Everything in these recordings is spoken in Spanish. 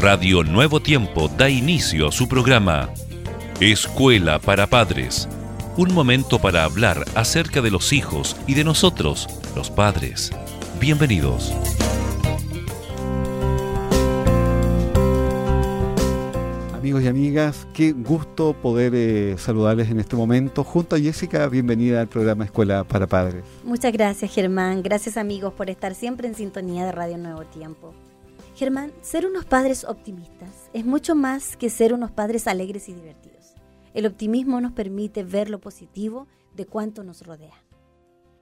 Radio Nuevo Tiempo da inicio a su programa Escuela para Padres. Un momento para hablar acerca de los hijos y de nosotros, los padres. Bienvenidos. Amigos y amigas, qué gusto poder eh, saludarles en este momento. Junto a Jessica, bienvenida al programa Escuela para Padres. Muchas gracias Germán, gracias amigos por estar siempre en sintonía de Radio Nuevo Tiempo. Germán, ser unos padres optimistas es mucho más que ser unos padres alegres y divertidos. El optimismo nos permite ver lo positivo de cuanto nos rodea.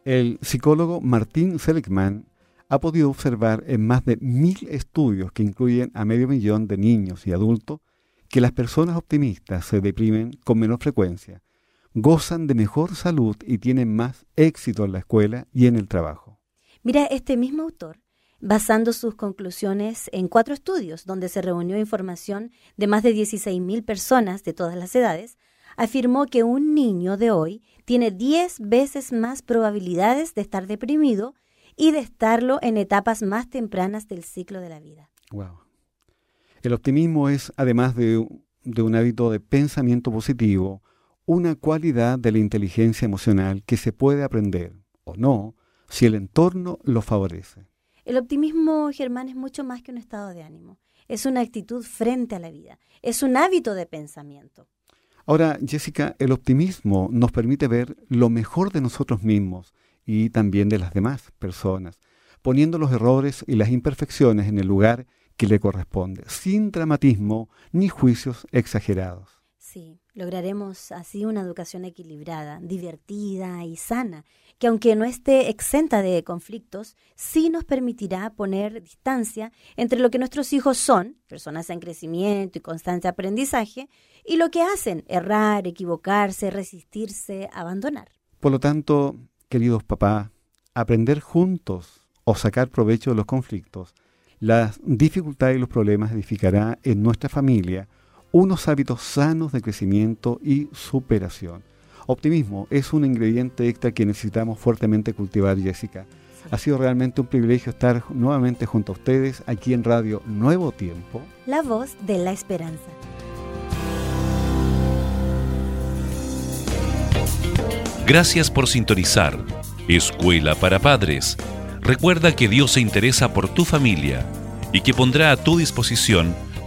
El psicólogo Martín Seligman ha podido observar en más de mil estudios que incluyen a medio millón de niños y adultos que las personas optimistas se deprimen con menor frecuencia, gozan de mejor salud y tienen más éxito en la escuela y en el trabajo. Mira, este mismo autor, basando sus conclusiones en cuatro estudios donde se reunió información de más de 16.000 personas de todas las edades, afirmó que un niño de hoy tiene 10 veces más probabilidades de estar deprimido y de estarlo en etapas más tempranas del ciclo de la vida. Wow. El optimismo es, además de, un hábito de pensamiento positivo, una cualidad de la inteligencia emocional que se puede aprender, o no, si el entorno lo favorece. El optimismo, Germán, es mucho más que un estado de ánimo. Es una actitud frente a la vida. Es un hábito de pensamiento. Ahora, Jessica, el optimismo nos permite ver lo mejor de nosotros mismos y también de las demás personas, poniendo los errores y las imperfecciones en el lugar que le corresponde, sin dramatismo ni juicios exagerados. Sí, lograremos así una educación equilibrada, divertida y sana, que aunque no esté exenta de conflictos, sí nos permitirá poner distancia entre lo que nuestros hijos son, personas en crecimiento y constante aprendizaje, y lo que hacen, errar, equivocarse, resistirse, abandonar. Por lo tanto, queridos papás, aprender juntos o sacar provecho de los conflictos las dificultades y los problemas edificará en nuestra familia unos hábitos sanos de crecimiento y superación. Optimismo es un ingrediente extra que necesitamos fuertemente cultivar, Jessica. Ha sido realmente un privilegio estar nuevamente junto a ustedes aquí en Radio Nuevo Tiempo. La voz de la esperanza. Gracias por sintonizar. Escuela para Padres Recuerda que Dios se interesa por tu familia y que pondrá a tu disposición